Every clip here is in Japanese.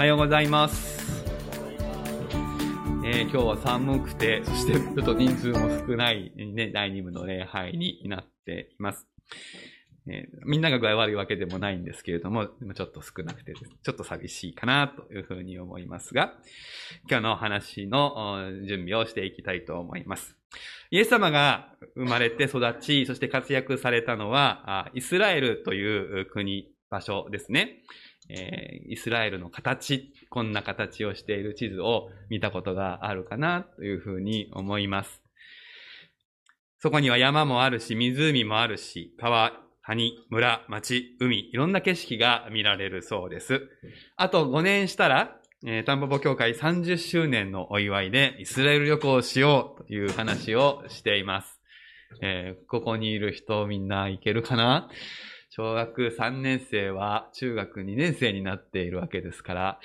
おはようございます。えー今日は寒くて、そしてちょっと人数も少ない、ね、第2部の礼拝になっています。えーみんなが具合悪いわけでもないんですけれども、ちょっと少なくて、ちょっと寂しいかなというふうに思いますが、今日のお話の準備をしていきたいと思います。イエス様が生まれて育ち、そして活躍されたのは、イスラエルという国、場所ですね。えーイスラエルの形、こんな形をしている地図を見たことがあるかなというふうに思います。そこには山もあるし、湖もあるし、川、谷、村、町、海、いろんな景色が見られるそうです。あと5年したら、えー、タンポポ協会30周年のお祝いでイスラエル旅行をしようという話をしています。えーここにいる人みんな行けるかな？小学3年生は中学2年生になっているわけですから、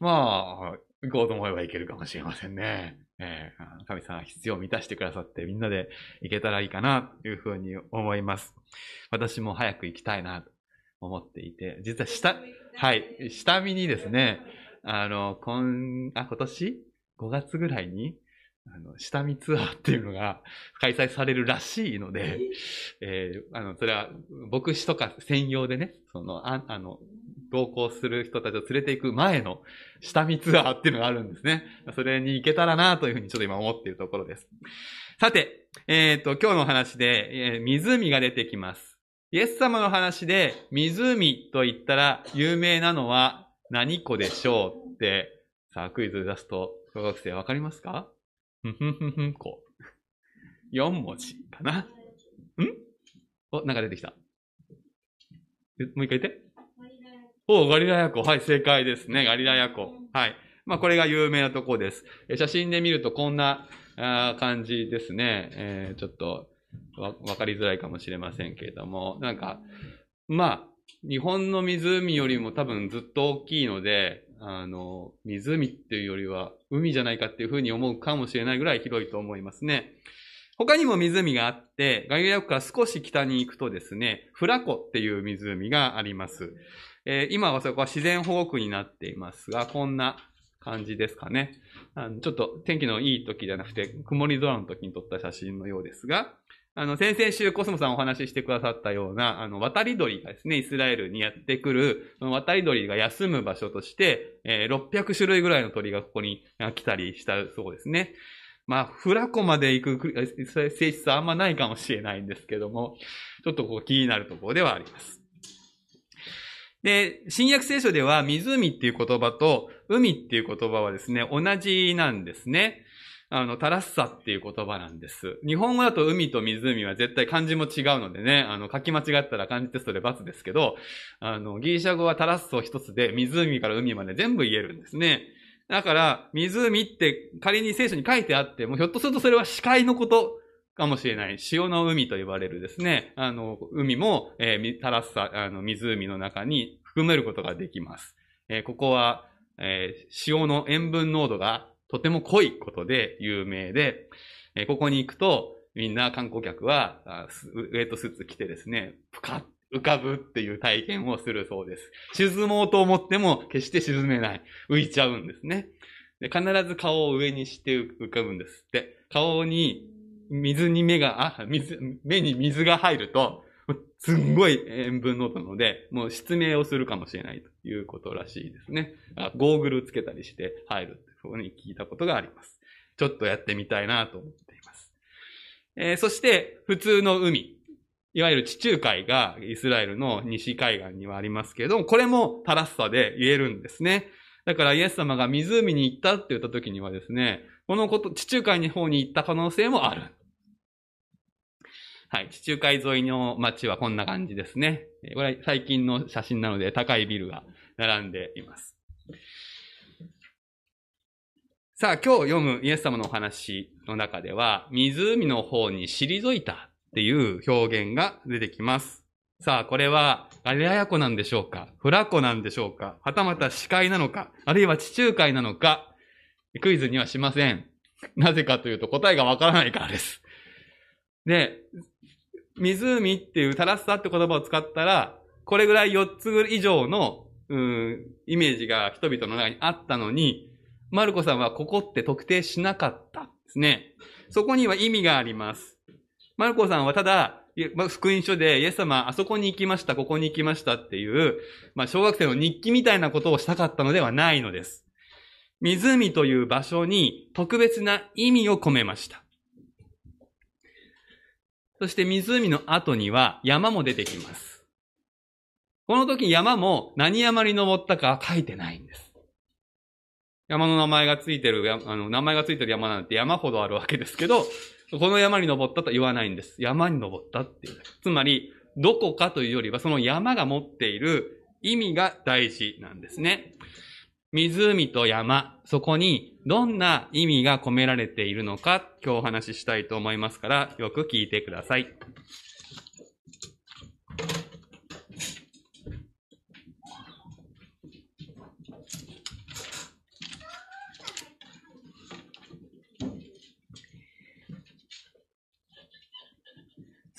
まあ、行こうと思えば行けるかもしれませんね。えー神様が必要を満たしてくださってみんなで行けたらいいかなというふうに思います。私も早く行きたいなと思っていて、実は下、はい、下見にですね、あの、今、あ、今年 ?5 月ぐらいに、あの、下見ツアーっていうのが開催されるらしいので、えーあの、それは、牧師とか専用でね、その、ああの、同行する人たちを連れて行く前の下見ツアーっていうのがあるんですね。それに行けたらなというふうにちょっと今思っているところです。さて、えっ、と、今日のお話で、えー湖が出てきます。イエス様の話で、湖と言ったら有名なのは何湖でしょうって、さあクイズ出すと、小学生わかりますか？ふんふんふんふんこ。4文字かな。ん？お、なんか出てきた。もう一回言って。おガリラヤ湖。はい、正解ですね。ガリラヤ湖。はい。まあ、これが有名なとこです。写真で見るとこんなあ感じですね。えーちょっとわ、わかりづらいかもしれませんけれども、なんか、まあ、日本の湖よりも多分ずっと大きいので、あの、湖っていうよりは海じゃないかっていうふうに思うかもしれないぐらい広いと思いますね。他にも湖があって、ガリラ湖から少し北に行くとですね、フラ湖っていう湖があります。えー今はそこは自然保護区になっていますが、こんな感じですかね。あのちょっと天気のいい時じゃなくて、曇り空の時に撮った写真のようですが、あの、先々週コスモさんお話ししてくださったような、あの、渡り鳥がですね、イスラエルにやってくる、その渡り鳥が休む場所として、えー600種類ぐらいの鳥がここに来たりしたそうですね。まあ、フラ湖まで行く性質はあんまないかもしれないんですけども、ちょっとこう気になるところではあります。で、新約聖書では湖っていう言葉と海っていう言葉はですね、同じなんですね。あの、タラッサっていう言葉なんです。日本語だと海と湖は絶対漢字も違うのでね、あの、書き間違ったら漢字テストで罰ですけど、あの、ギリシャ語はタラッソ一つで湖から海まで全部言えるんですね。だから、湖って仮に聖書に書いてあっても、ひょっとするとそれは視界のことかもしれない。潮の海と呼ばれるですね。あの、海も、えータラッサ、あの、湖の中に含めることができます。えーここは、えー潮の塩分濃度がとても濃いことで有名で、えここに行くと、みんな観光客は、ウェットスーツ着てですね、ぷかっ浮かぶっていう体験をするそうです。沈もうと思っても決して沈めない。浮いちゃうんですね。で必ず顔を上にして浮かぶんですって。顔に水に目が、あ、水、目に水が入ると、すんごい塩分濃度なので、もう失明をするかもしれないということらしいですね。ゴーグルつけたりして入るふうに聞いたことがあります。ちょっとやってみたいなと思っています。えーそして、普通の海。いわゆる地中海がイスラエルの西海岸にはありますけれども、これもタラッサで言えるんですね。だからイエス様が湖に行ったって言った時にはですね、このこと、地中海の方に行った可能性もある。はい。地中海沿いの街はこんな感じですね。これは最近の写真なので高いビルが並んでいます。さあ、今日読むイエス様のお話の中では、湖の方に退いたっていう表現が出てきます。さあ、これはガリラヤ湖なんでしょうか？フラ湖なんでしょうか？はたまた視界なのか？あるいは地中海なのか？クイズにはしません。なぜかというと答えがわからないからです。で、湖っていうタラッサって言葉を使ったら、これぐらい4つ以上のうん、イメージが人々の中にあったのに、マルコさんはここって特定しなかったですね。そこには意味があります。マルコさんはただ、福音書でイエス様、あそこに行きました、ここに行きましたっていう、まあ、小学生の日記みたいなことをしたかったのではないのです。湖という場所に特別な意味を込めました。そして湖の後には山も出てきます。この時山も何山に登ったかは書いてないんです。山の名前がついてる、あの、名前がついてる山なんて山ほどあるわけですけど、この山に登ったと言わないんです。山に登ったっていう。つまり、どこかというよりは、その山が持っている意味が大事なんですね。湖と山、そこにどんな意味が込められているのか、今日お話ししたいと思いますから、よく聞いてください。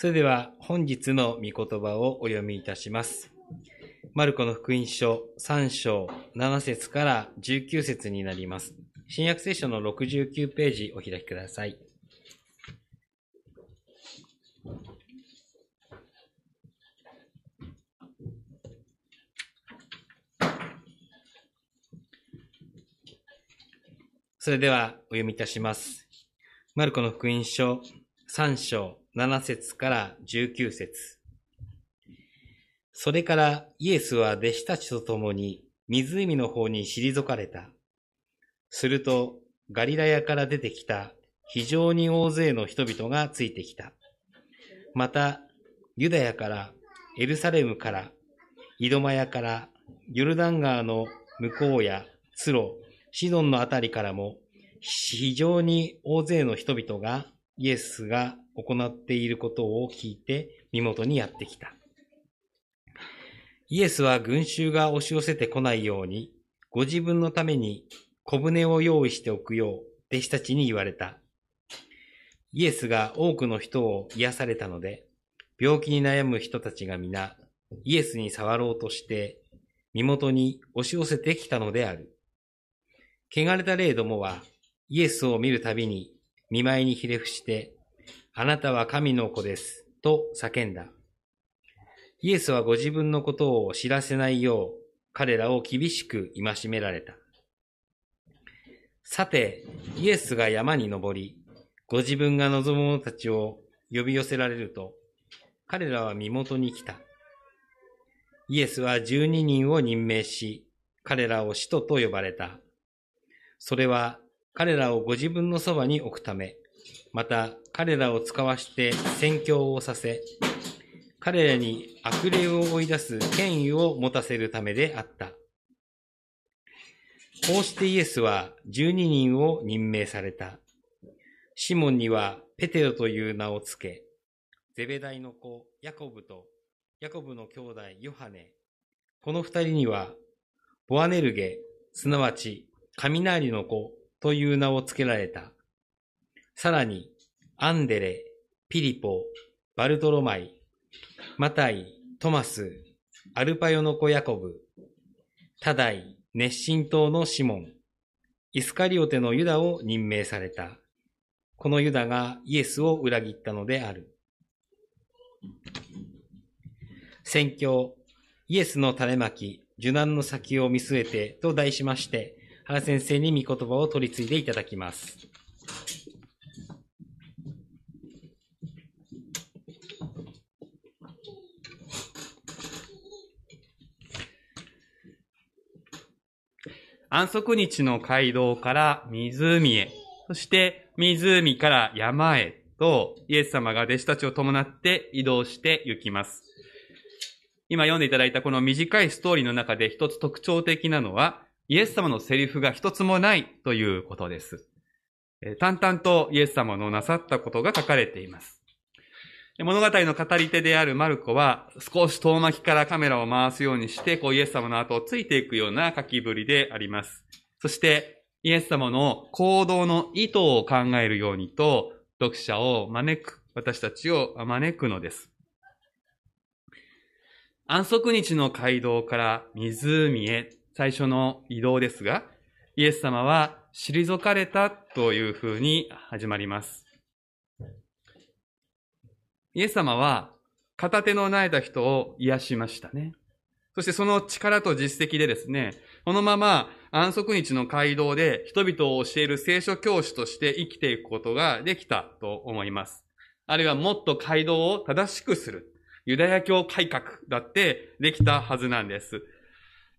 それでは本日の御言葉をお読みいたします。マルコの福音書3章7節から19節になります。新約聖書の69ページお開きください。それではお読みいたします。マルコの福音書3章7節から19節それからイエスは弟子たちと共に湖の方に退かれた。するとガリラヤから出てきた非常に大勢の人々がついてきた。また、ユダヤから、エルサレムから、イドマヤから、ヨルダン川の向こうや、ツロ、シドンのあたりからも、非常に大勢の人々がイエスが行っていることを聞いて身元にやってきた。イエスは群衆が押し寄せてこないように、ご自分のために小舟を用意しておくよう弟子たちに言われた。イエスが多くの人を癒されたので、病気に悩む人たちが皆、イエスに触ろうとして、身元に押し寄せてきたのである。汚れた霊どもは、イエスを見るたびに、見舞いにひれ伏して、あなたは神の子です。と叫んだ。イエスはご自分のことを知らせないよう、彼らを厳しく戒められた。さて、イエスが山に登り、ご自分が望む者たちを呼び寄せられると、彼らは身元に来た。イエスは十二人を任命し、彼らを使徒と呼ばれた。それは彼らをご自分のそばに置くため、また彼らを使わして宣教をさせ、彼らに悪霊を追い出す権威を持たせるためであった。こうしてイエスは十二人を任命された。シモンにはペテロという名をつけ、ゼベダイの子ヤコブとヤコブの兄弟ヨハネ、この二人にはボアネルゲ、すなわち雷の子という名をつけられた。さらに、アンデレ、ピリポ、バルトロマイ、マタイ、トマス、アルパヨの子ヤコブ、タダイ、熱心党のシモン、イスカリオテのユダを任命された。このユダがイエスを裏切ったのである。宣教、イエスの種まき、受難の先を見据えてと題しまして、原先生に御言葉を取り継いでいただきます。安息日の街道から湖へ、そして湖から山へと、イエス様が弟子たちを伴って移動して行きます。今読んでいただいたこの短いストーリーの中で一つ特徴的なのは、イエス様のセリフが一つもないということです。淡々とイエス様のなさったことが書かれています。物語の語り手であるマルコは少し遠巻きからカメラを回すようにして、こうイエス様の後をついていくような書きぶりであります。そして、イエス様の行動の意図を考えるようにと、読者を招く、私たちを招くのです。安息日の街道から湖へ最初の移動ですが、イエス様は退かれたというふうに始まります。イエス様は片手の苗えた人を癒しましたね。そしてその力と実績でですね、このまま安息日の街道で人々を教える聖書教師として生きていくことができたと思います。あるいはもっと街道を正しくする。ユダヤ教改革だってできたはずなんです。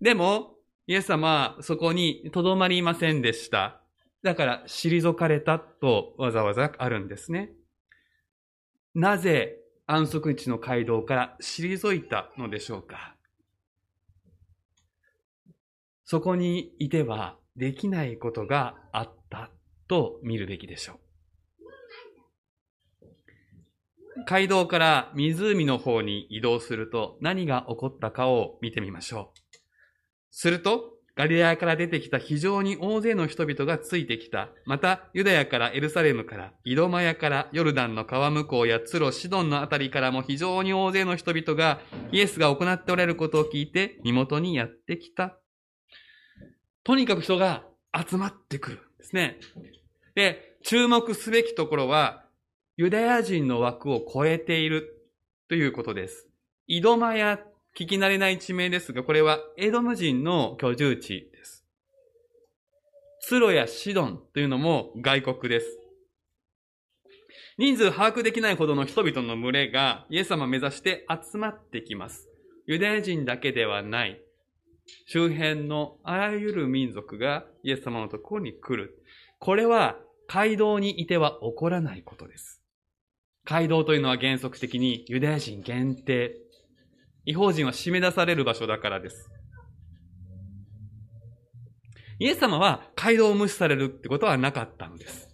でも、イエス様はそこにとどまりませんでした。だから、退かれたとわざわざあるんですね。なぜ安息日の街道から退いたのでしょうか？そこにいてはできないことがあったと見るべきでしょう。街道から湖の方に移動すると何が起こったかを見てみましょう。すると、ガリラヤから出てきた非常に大勢の人々がついてきた。また、ユダヤからエルサレムから、イドマヤからヨルダンの川向こうやツロ、シドンのあたりからも非常に大勢の人々がイエスが行っておられることを聞いて身元にやってきた。とにかく人が集まってくるんですね。で、注目すべきところは、ユダヤ人の枠を超えているということです。イドマヤ、聞き慣れない地名ですが、これはエドム人の居住地です。ツロやシドンというのも外国です。人数把握できないほどの人々の群れがイエス様を目指して集まってきます。ユダヤ人だけではない。周辺のあらゆる民族がイエス様のところに来る。これは街道にいては起こらないことです。街道というのは原則的にユダヤ人限定。違法人は締め出される場所だからです。イエス様は街道を無視されるってことはなかったのです。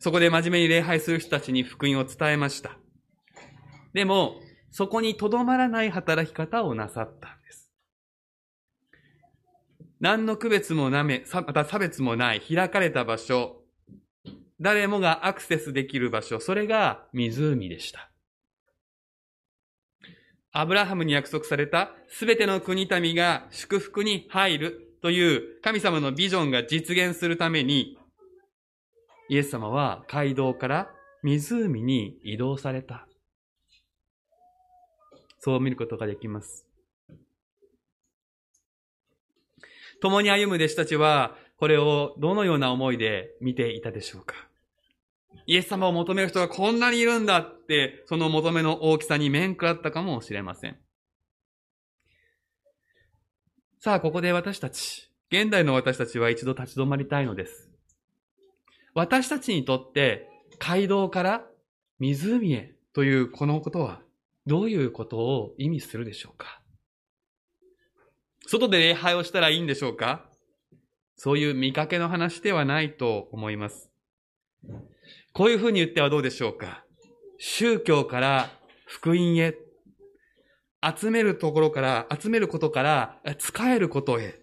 そこで真面目に礼拝する人たちに福音を伝えました。でも、そこにとどまらない働き方をなさったんです。何の区別もなめ、また差別もない開かれた場所、誰もがアクセスできる場所、それが湖でした。アブラハムに約束されたすべての国民が祝福に入るという神様のビジョンが実現するために、イエス様は街道から湖に移動された。そう見ることができます。共に歩む弟子たちは、これをどのような思いで見ていたでしょうか？イエス様を求める人がこんなにいるんだって、その求めの大きさに面食らったかもしれません。さあ、ここで私たち、現代の私たちは一度立ち止まりたいのです。私たちにとって、街道から湖へというこのことは、どういうことを意味するでしょうか？外で礼拝をしたらいいんでしょうか？そういう見かけの話ではないと思います。こういうふうに言ってはどうでしょうか宗教から福音へ、集めるところから、集めることから使えることへ。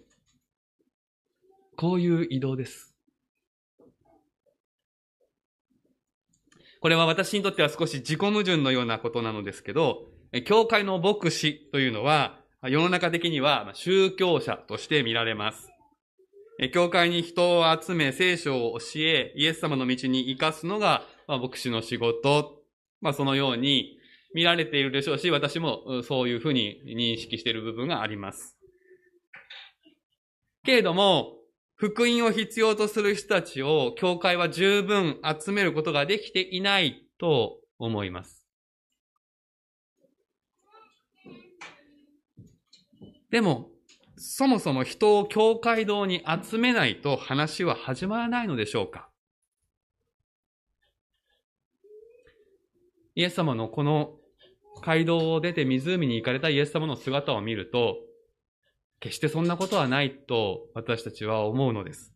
こういう移動です。これは私にとっては少し自己矛盾のようなことなのですけど、教会の牧師というのは、世の中的には宗教者として見られます。教会に人を集め、聖書を教え、イエス様の道に生かすのが、まあ、牧師の仕事。まあ、そのように見られているでしょうし、私もそういうふうに認識している部分があります。けれども、福音を必要とする人たちを、教会は十分集めることができていないと思います。でも、そもそも人を教会堂に集めないと話は始まらないのでしょうか？イエス様のこの街道を出て湖に行かれたイエス様の姿を見ると、決してそんなことはないと私たちは思うのです。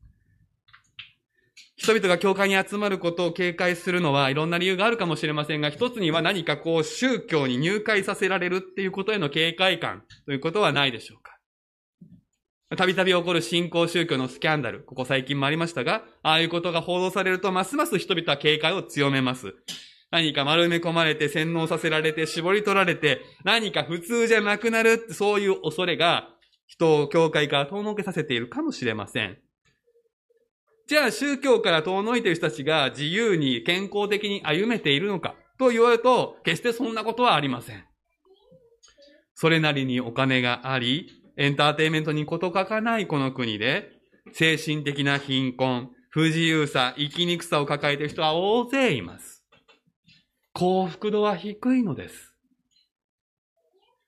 人々が教会に集まることを警戒するのはいろんな理由があるかもしれませんが、一つには何かこう宗教に入会させられるっていうことへの警戒感ということはないでしょうか？たびたび起こる新興宗教のスキャンダル、ここ最近もありましたが、ああいうことが報道されると、ますます人々は警戒を強めます。何か丸め込まれて洗脳させられて絞り取られて何か普通じゃなくなるそういう恐れが人を教会から遠のけさせているかもしれません。じゃあ宗教から遠のいている人たちが自由に健康的に歩めているのかと言われると決してそんなことはありません。それなりにお金があり、エンターテイメントに事欠かないこの国で、精神的な貧困、不自由さ、生きにくさを抱えている人は大勢います。幸福度は低いのです。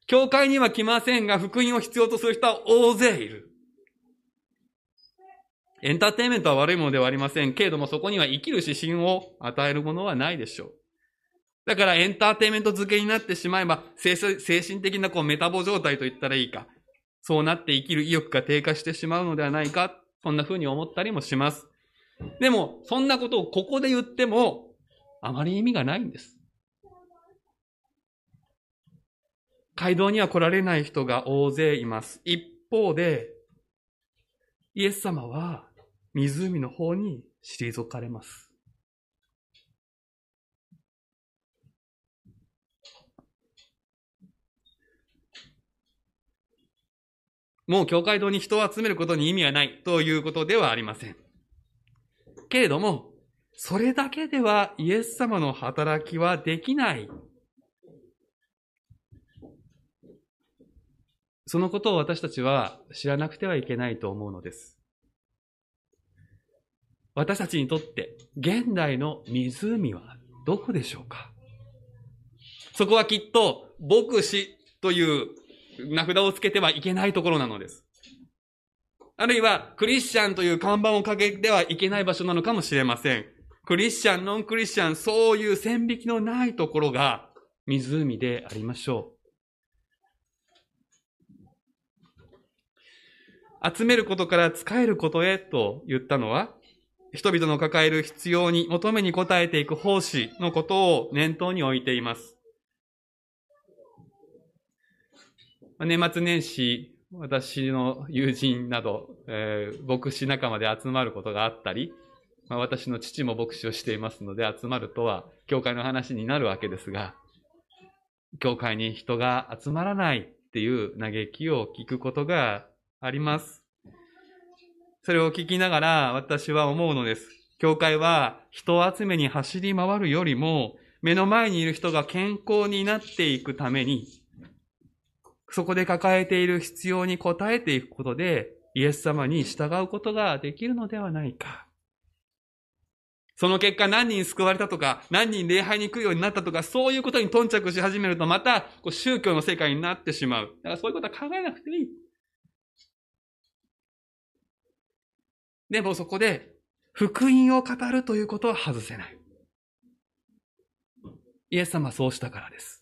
教会には来ませんが、福音を必要とする人は大勢いる。エンターテイメントは悪いものではありませんけれども、そこには生きる指針を与えるものはないでしょう。だからエンターテイメント付けになってしまえば、精神的なこうメタボ状態と言ったらいいか。そうなって生きる意欲が低下してしまうのではないか。そんな風に思ったりもします。でも、そんなことをここで言っても、あまり意味がないんです。街道には来られない人が大勢います。一方で、イエス様は湖の方に退かれます。もう教会堂に人を集めることに意味はないということではありません。けれども、それだけではイエス様の働きはできないそのことを私たちは知らなくてはいけないと思うのです。私たちにとって現代の湖はどこでしょうか？そこはきっと牧師という名札をつけてはいけないところなのです。あるいはクリスチャンという看板をかけてはいけない場所なのかもしれません。クリスチャン、ノンクリスチャン、そういう線引きのないところが湖でありましょう。集めることから使えることへと言ったのは、人々の抱える必要に、求めに応えていく奉仕のことを念頭に置いています。年末年始、私の友人など、えー、牧師仲間で集まることがあったり、まあ、私の父も牧師をしていますので集まるとは、教会の話になるわけですが、教会に人が集まらないっていう嘆きを聞くことがあります。それを聞きながら私は思うのです。教会は人集めに走り回るよりも、目の前にいる人が健康になっていくために、そこで抱えている必要に応えていくことで、イエス様に従うことができるのではないか。その結果何人救われたとか、何人礼拝に来るようになったとか、そういうことに頓着し始めると、またこう宗教の世界になってしまう。だからそういうことは考えなくていい。でもそこで、福音を語るということは外せない。イエス様はそうしたからです。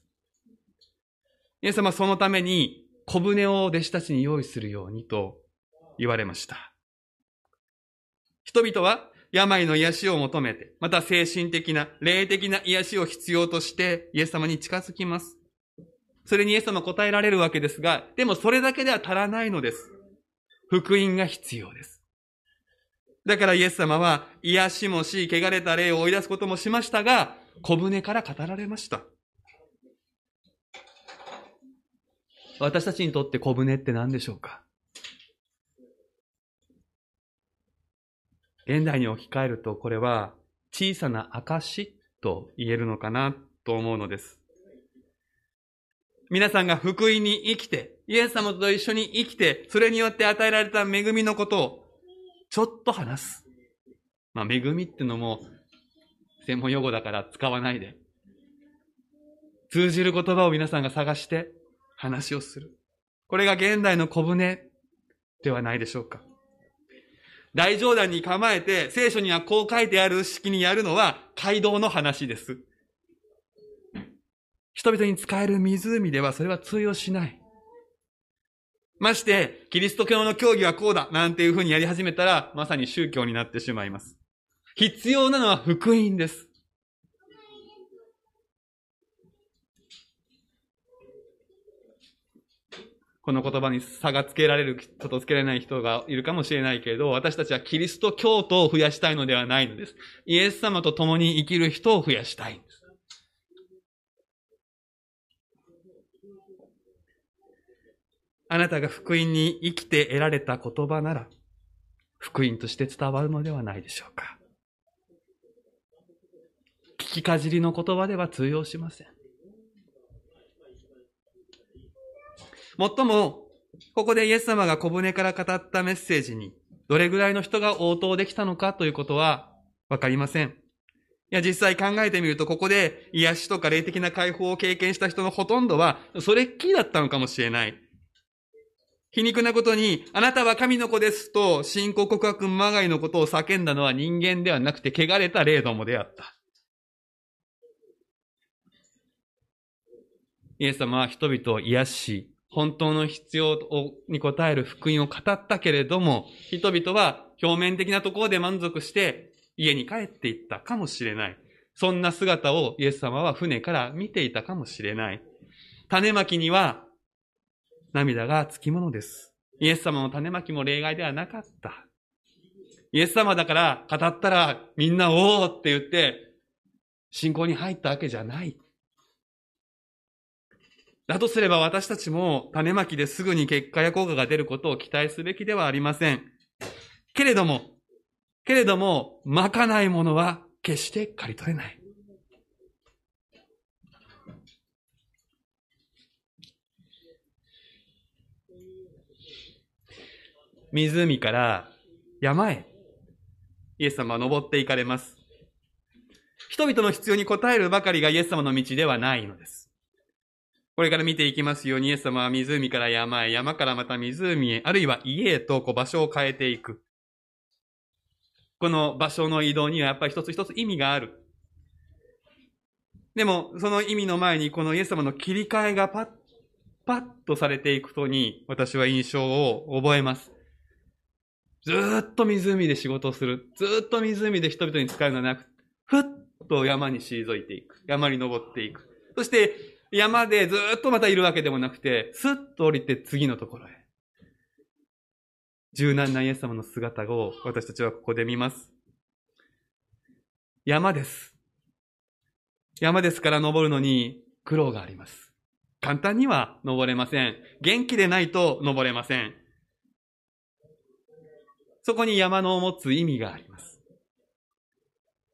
イエス様はそのために小舟を弟子たちに用意するようにと言われました。人々は病の癒しを求めて、また精神的な、霊的な癒しを必要としてイエス様に近づきます。それにイエス様は答えられるわけですが、でもそれだけでは足らないのです。福音が必要です。だからイエス様は癒しもし、汚れた霊を追い出すこともしましたが、小舟から語られました。私たちにとって小舟って何でしょうか？現代に置き換えるとこれは小さな証と言えるのかなと思うのです。皆さんが福音に生きて、イエス様と一緒に生きて、それによって与えられた恵みのことをちょっと話す。まあ、恵みってのも、専門用語だから使わないで。通じる言葉を皆さんが探して話をする。これが現代の小舟ではないでしょうか。大冗談に構えて、聖書にはこう書いてある式にやるのは街道の話です。人々に使える湖ではそれは通用しない。まして、キリスト教の教義はこうだ、なんていうふうにやり始めたら、まさに宗教になってしまいます。必要なのは福音です。この言葉に差がつけられる人とつけられない人がいるかもしれないけれど、私たちはキリスト教徒を増やしたいのではないのです。イエス様と共に生きる人を増やしたいんです。あなたが福音に生きて得られた言葉なら、福音として伝わるのではないでしょうか。聞きかじりの言葉では通用しません。もっとも、ここでイエス様が小舟から語ったメッセージに、どれぐらいの人が応答できたのかということはわかりません。いや、実際考えてみると、ここで癒しとか霊的な解放を経験した人のほとんどは、それっきりだったのかもしれない。皮肉なことに、あなたは神の子ですと、信仰告白まがいのことを叫んだのは人間ではなくて、汚れた霊どもであった。イエス様は人々を癒し、本当の必要に応える福音を語ったけれども、人々は表面的なところで満足して家に帰っていったかもしれない。そんな姿をイエス様は船から見ていたかもしれない。種まきには涙がつきものです。イエス様の種まきも例外ではなかった。イエス様だから語ったらみんなおーって言って信仰に入ったわけじゃない。だとすれば私たちも種まきですぐに結果や効果が出ることを期待すべきではありません。けれども、けれども、まかないものは決して刈り取れない。湖から山へ、イエス様は登っていかれます。人々の必要に応えるばかりがイエス様の道ではないのです。これから見ていきますように、イエス様は湖から山へ、山からまた湖へ、あるいは家へとこう場所を変えていく。この場所の移動にはやっぱり一つ一つ意味がある。でも、その意味の前にこのイエス様の切り替えがパッ、パッとされていくとに私は印象を覚えます。ずっと湖で仕事をする。ずっと湖で人々に使うのではなく、ふっと山に退いていく。山に登っていく。そして、山でずっとまたいるわけでもなくて、スッと降りて次のところへ。柔軟なイエス様の姿を私たちはここで見ます。山です。山ですから登るのに苦労があります。簡単には登れません。元気でないと登れません。そこに山の持つ意味があります。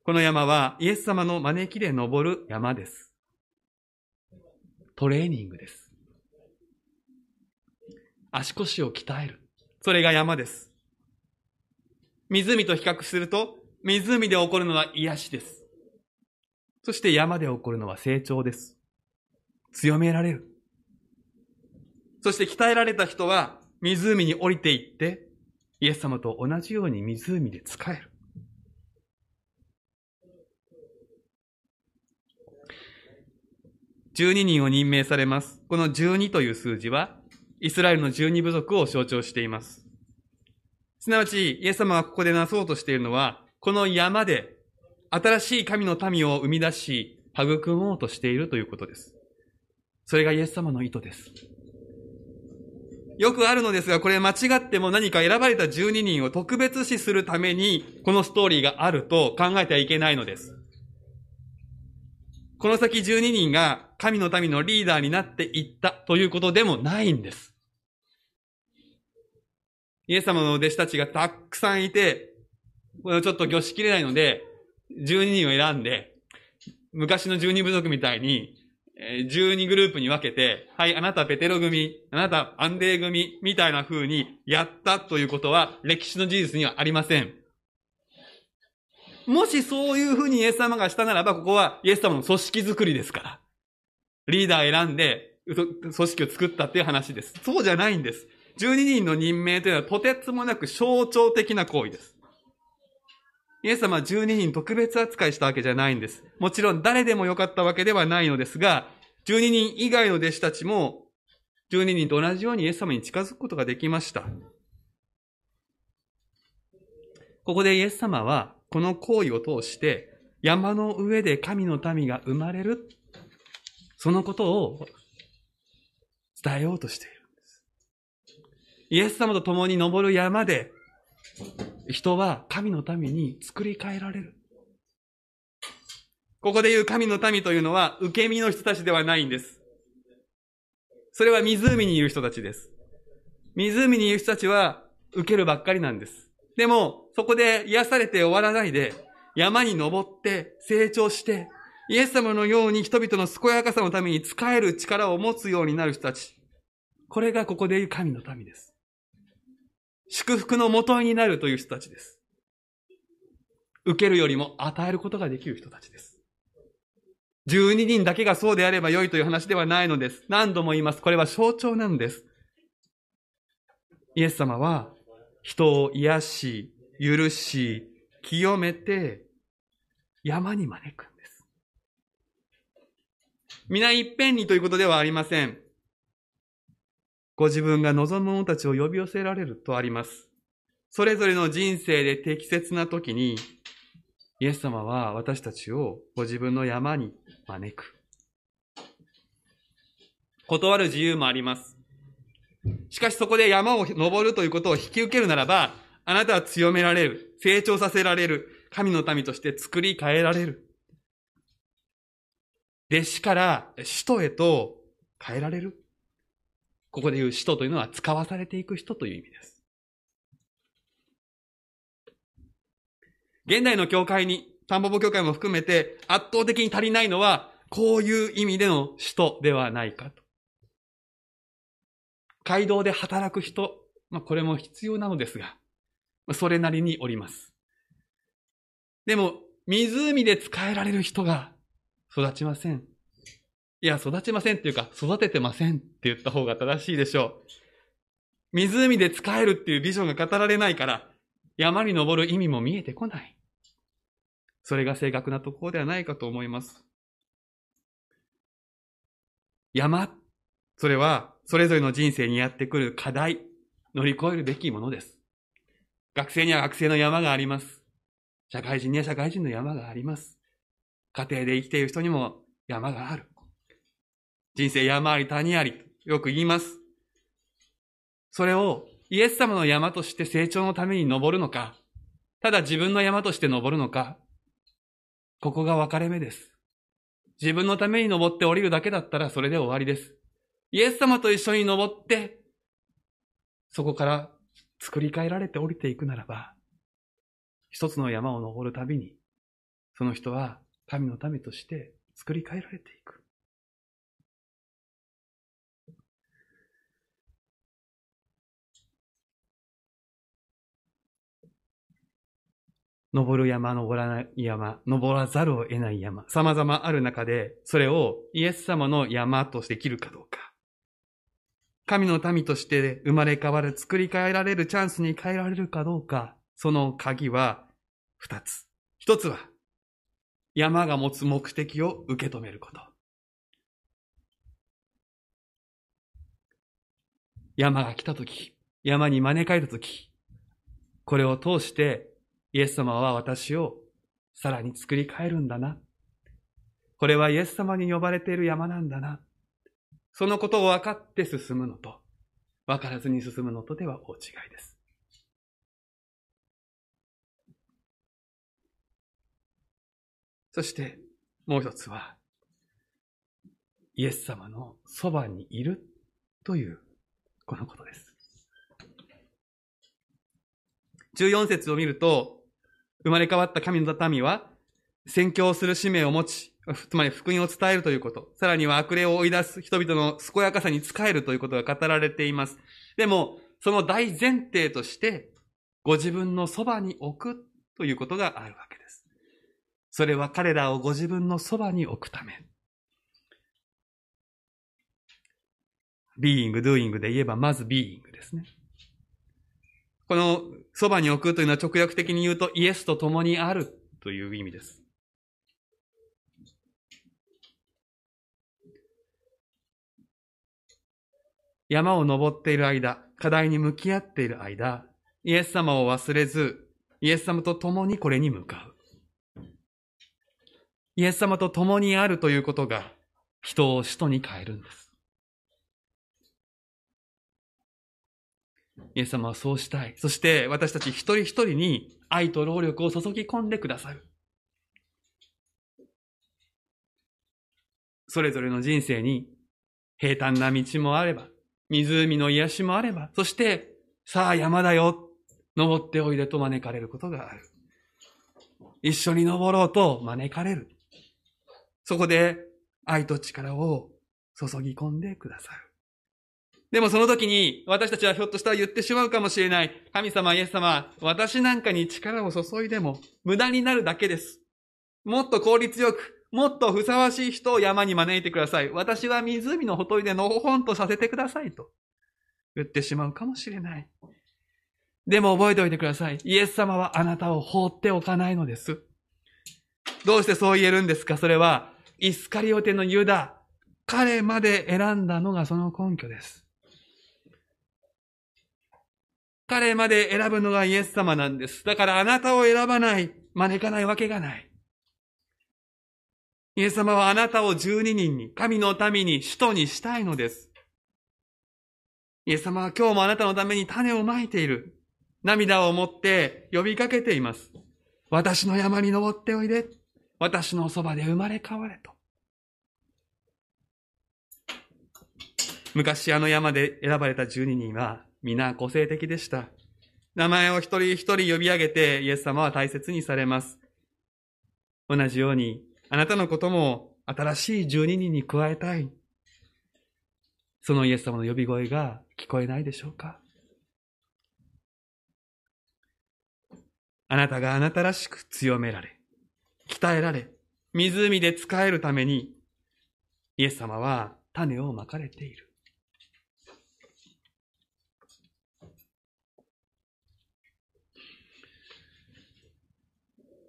この山はイエス様の招きで登る山です。トレーニングです。足腰を鍛える。それが山です。湖と比較すると、湖で起こるのは癒しです。そして山で起こるのは成長です。強められる。そして鍛えられた人は湖に降りていって、イエス様と同じように湖で使える。12人を任命されます。この12という数字は、イスラエルの12部族を象徴しています。すなわち、イエス様がここでなそうとしているのは、この山で新しい神の民を生み出し、育もうとしているということです。それがイエス様の意図です。よくあるのですが、これ間違っても何か選ばれた12人を特別視するために、このストーリーがあると考えてはいけないのです。この先12人が神の民のリーダーになっていったということでもないんです。イエス様の弟子たちがたくさんいて、これをちょっと御しきれないので、12人を選んで、昔の12部族みたいに、12グループに分けて、はい、あなたペテロ組、あなたアンデー組、みたいな風にやったということは歴史の事実にはありません。もしそういうふうにイエス様がしたならば、ここはイエス様の組織づくりですから。リーダー選んで、組織を作ったっていう話です。そうじゃないんです。12人の任命というのはとてつもなく象徴的な行為です。イエス様は12人特別扱いしたわけじゃないんです。もちろん誰でもよかったわけではないのですが、12人以外の弟子たちも、12人と同じようにイエス様に近づくことができました。ここでイエス様は、この行為を通して、山の上で神の民が生まれる、そのことを伝えようとしているんです。イエス様と共に登る山で、人は神の民に作り変えられる。ここで言う神の民というのは、受け身の人たちではないんです。それは湖にいる人たちです。湖にいる人たちは受けるばっかりなんです。でも、そこで癒されて終わらないで、山に登って成長して、イエス様のように人々の健やかさのために使える力を持つようになる人たち。これがここでいう神の民です。祝福の元になるという人たちです。受けるよりも与えることができる人たちです。12人だけがそうであれば良いという話ではないのです。何度も言います。これは象徴なんです。イエス様は人を癒し、許し、清めて、山に招くんです。皆いっぺんにということではありません。ご自分が望む者たちを呼び寄せられるとあります。それぞれの人生で適切な時に、イエス様は私たちをご自分の山に招く。断る自由もあります。しかしそこで山を登るということを引き受けるならば、あなたは強められる。成長させられる。神の民として作り変えられる。弟子から使徒へと変えられる。ここで言う使徒というのは使わされていく人という意味です。現代の教会に、タンポポ教会も含めて圧倒的に足りないのは、こういう意味での使徒ではないかと。街道で働く人、まあ、これも必要なのですが、それなりにおります。でも、湖で使えられる人が育ちません。いや、育ちませんっていうか、育ててませんって言った方が正しいでしょう。湖で使えるっていうビジョンが語られないから、山に登る意味も見えてこない。それが正確なところではないかと思います。山、それは、それぞれの人生にやってくる課題、乗り越えるべきものです。学生には学生の山があります。社会人には社会人の山があります。家庭で生きている人にも山がある。人生山あり谷あり、よく言います。それをイエス様の山として成長のために登るのか、ただ自分の山として登るのか、ここが分かれ目です。自分のために登って降りるだけだったらそれで終わりです。イエス様と一緒に登って、そこから作り変えられて降りていくならば、一つの山を登るたびに、その人は神の民として作り変えられていく。登る山、登らない山、登らざるを得ない山、様々ある中で、それをイエス様の山としてできるかどうか。神の民として生まれ変わる、作り変えられるチャンスに変えられるかどうか、その鍵は二つ。一つは、山が持つ目的を受け止めること。山が来たとき、山に招かれたとき、これを通してイエス様は私をさらに作り変えるんだな。これはイエス様に呼ばれている山なんだな。そのことを分かって進むのと、分からずに進むのとでは大違いです。そして、もう一つは、イエス様のそばにいるという、このことです。14節を見ると、生まれ変わった神の民は、宣教する使命を持ち、つまり福音を伝えるということ、さらには悪霊を追い出す人々の健やかさに仕えるということが語られています。でも、その大前提として、ご自分のそばに置くということがあるわけです。それは彼らをご自分のそばに置くため。being, doing で言えば、まず being ですね。このそばに置くというのは直訳的に言うとイエスと共にあるという意味です。山を登っている間、課題に向き合っている間、イエス様を忘れず、イエス様と共にこれに向かう。イエス様と共にあるということが人を使徒に変えるんです。イエス様はそうしたい。そして私たち一人一人に愛と労力を注ぎ込んでくださる。それぞれの人生に平坦な道もあれば、湖の癒しもあれば、そして、さあ山だよ、登っておいでと招かれることがある。一緒に登ろうと招かれる。そこで愛と力を注ぎ込んでくださる。でもその時に私たちはひょっとしたら言ってしまうかもしれない。神様、イエス様、私なんかに力を注いでも無駄になるだけです。もっと効率よく、もっとふさわしい人を山に招いてください。私は湖のほとりでのほほんとさせてくださいと言ってしまうかもしれない。でも覚えておいてください。イエス様はあなたを放っておかないのです。どうしてそう言えるんですか？それは、イスカリオテのユダ、彼まで選んだのがその根拠です。彼まで選ぶのがイエス様なんです。だからあなたを選ばない、招かないわけがない。イエス様はあなたを十二人に、神の民に、使徒にしたいのです。イエス様は今日もあなたのために種をまいている。涙を持って呼びかけています。私の山に登っておいで。私のそばで生まれ変われと。昔あの山で選ばれた12人は皆個性的でした。名前を一人一人呼び上げてイエス様は大切にされます。同じようにあなたのことも新しい12人に加えたい。そのイエス様の呼び声が聞こえないでしょうか？あなたがあなたらしく強められ、鍛えられ、湖で使えるために、イエス様は種をまかれている。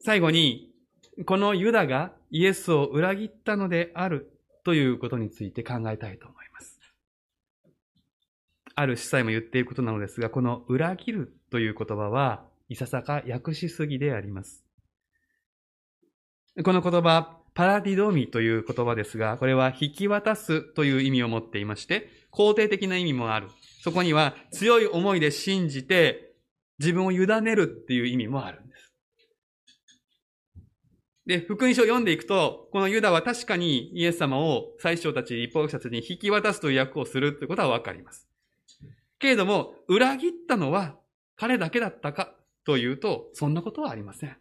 最後に、このユダがイエスを裏切ったのであるということについて考えたいと思います。ある司祭も言っていることなのですが、この裏切るという言葉は、いささか訳しすぎであります。この言葉、パラディドミという言葉ですが、これは引き渡すという意味を持っていまして、肯定的な意味もある。そこには強い思いで信じて自分を委ねるっていう意味もあるんです。で、福音書を読んでいくと、このユダは確かにイエス様を最初たち、立法者たちに引き渡すという役をするということはわかります。けれども、裏切ったのは彼だけだったかというと、そんなことはありません。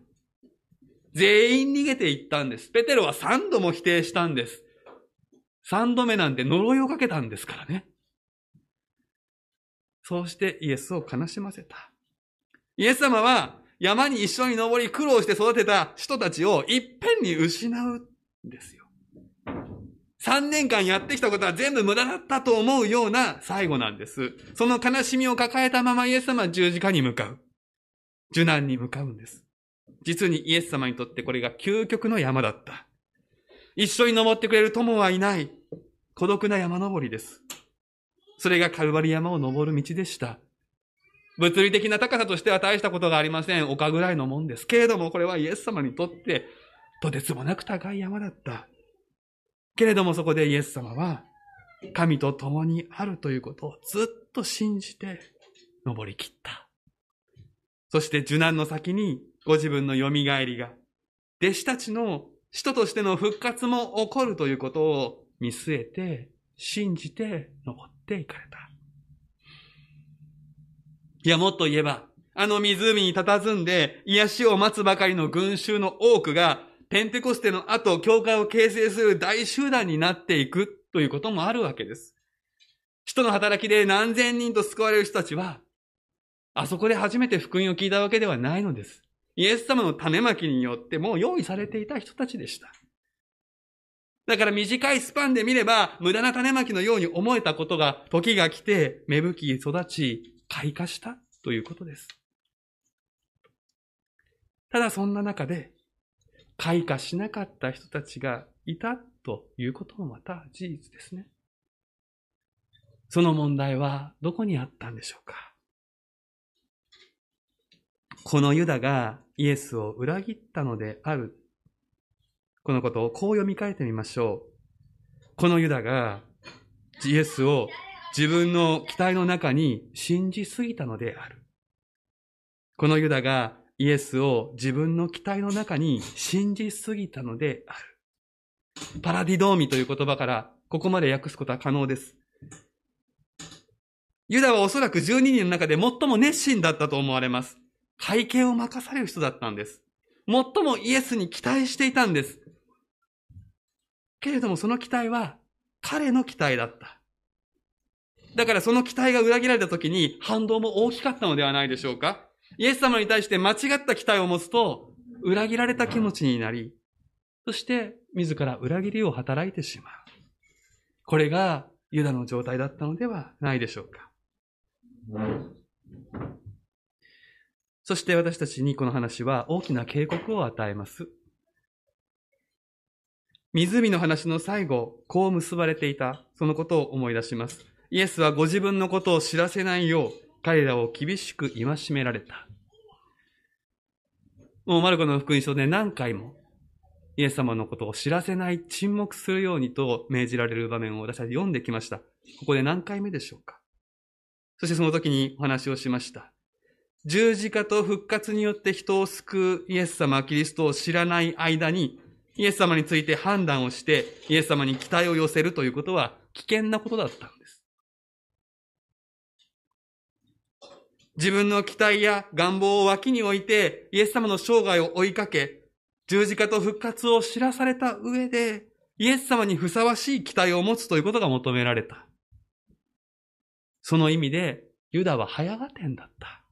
全員逃げていったんです。ペテロは三度も否定したんです。三度目なんて呪いをかけたんですからね。そうしてイエスを悲しませた。イエス様は山に一緒に登り苦労して育てた人たちをいっぺんに失うんですよ。三年間やってきたことは全部無駄だったと思うような最後なんです。その悲しみを抱えたままイエス様は十字架に向かう。受難に向かうんです。実にイエス様にとってこれが究極の山だった。一緒に登ってくれる友はいない。孤独な山登りです。それがカルバリ山を登る道でした。物理的な高さとしては大したことがありません。丘ぐらいのもんです。けれどもこれはイエス様にとってとてつもなく高い山だった。けれどもそこでイエス様は神と共にあるということをずっと信じて登り切った。そして受難の先にご自分の蘇りが、弟子たちの使徒としての復活も起こるということを見据えて、信じて登っていかれた。いや、もっと言えば、あの湖に佇んで癒しを待つばかりの群衆の多くが、ペンテコステの後、教会を形成する大集団になっていくということもあるわけです。人の働きで何千人と救われる人たちは、あそこで初めて福音を聞いたわけではないのです。イエス様の種まきによってもう用意されていた人たちでした。だから短いスパンで見れば、無駄な種まきのように思えたことが、時が来て、芽吹き育ち、開花したということです。ただそんな中で、開花しなかった人たちがいたということもまた事実ですね。その問題はどこにあったんでしょうかこのユダがイエスを裏切ったのである。このことをこう読み替えてみましょう。このユダがイエスを自分の期待の中に信じすぎたのである。このユダがイエスを自分の期待の中に信じすぎたのである。パラディドーミという言葉からここまで訳すことは可能です。ユダはおそらく12人の中で最も熱心だったと思われます。会計を任される人だったんです。最もイエスに期待していたんです。けれどもその期待は彼の期待だった。だからその期待が裏切られた時に反動も大きかったのではないでしょうか？イエス様に対して間違った期待を持つと裏切られた気持ちになり、そして自ら裏切りを働いてしまう。これがユダの状態だったのではないでしょうか？そして私たちにこの話は大きな警告を与えます。湖の話の最後、こう結ばれていた、そのことを思い出します。イエスはご自分のことを知らせないよう、彼らを厳しく戒められた。もうマルコの福音書で何回も、イエス様のことを知らせない、沈黙するようにと命じられる場面を私たち読んできました。ここで何回目でしょうかそしてその時にお話をしました。十字架と復活によって人を救うイエス様、キリストを知らない間に、イエス様について判断をして、イエス様に期待を寄せるということは危険なことだったんです。自分の期待や願望を脇に置いて、イエス様の生涯を追いかけ、十字架と復活を知らされた上で、イエス様にふさわしい期待を持つということが求められた。その意味で、ユダは早合点だった。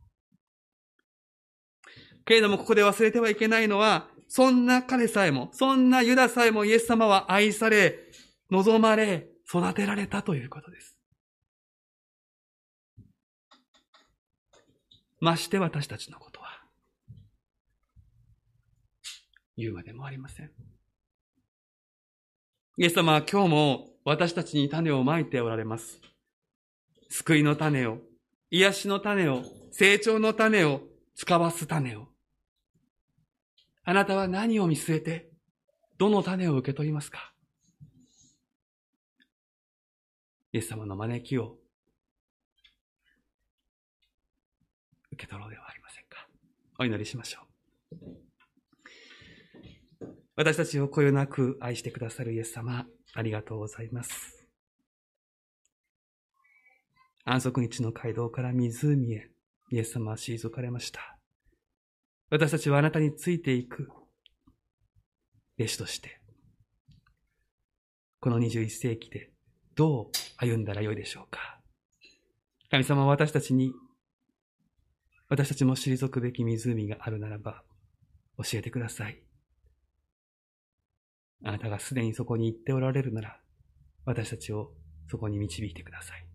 けれどもここで忘れてはいけないのは、そんな彼さえも、そんなユダさえもイエス様は愛され、望まれ、育てられたということです。まして私たちのことは、言うまでもありません。イエス様は今日も私たちに種をまいておられます。救いの種を、癒しの種を、成長の種を、使わす種を。あなたは何を見据えて、どの種を受け取りますか？イエス様の招きを受け取ろうではありませんか。お祈りしましょう。私たちをこよなく愛してくださるイエス様、ありがとうございます。安息日の街道から湖へ、イエス様は退かれました。私たちはあなたについていく弟子として、この21世紀でどう歩んだらよいでしょうか。神様は私たちに、私たちも退くべき湖があるならば、教えてください。あなたがすでにそこに行っておられるなら、私たちをそこに導いてください。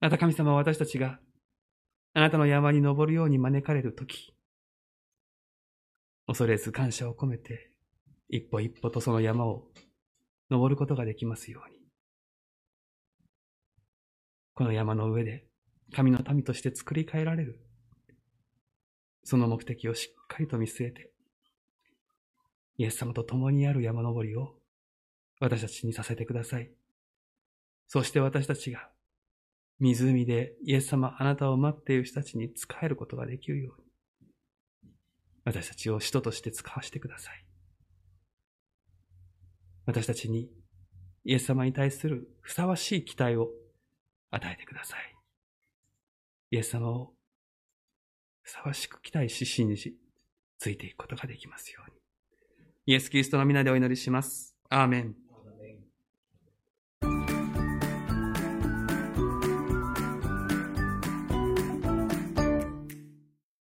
あなた神様は私たちがあなたの山に登るように招かれるとき、恐れず感謝を込めて、一歩一歩とその山を登ることができますように。この山の上で神の民として作り変えられる。その目的をしっかりと見据えて、イエス様と共にある山登りを私たちにさせてください。そして私たちが湖でイエス様あなたを待っている人たちに仕えることができるように、私たちを使徒として使わせてください。私たちにイエス様に対するふさわしい期待を与えてください。イエス様をふさわしく期待し信じ、ついていくことができますように。イエス・キリストの皆でお祈りします。アーメン。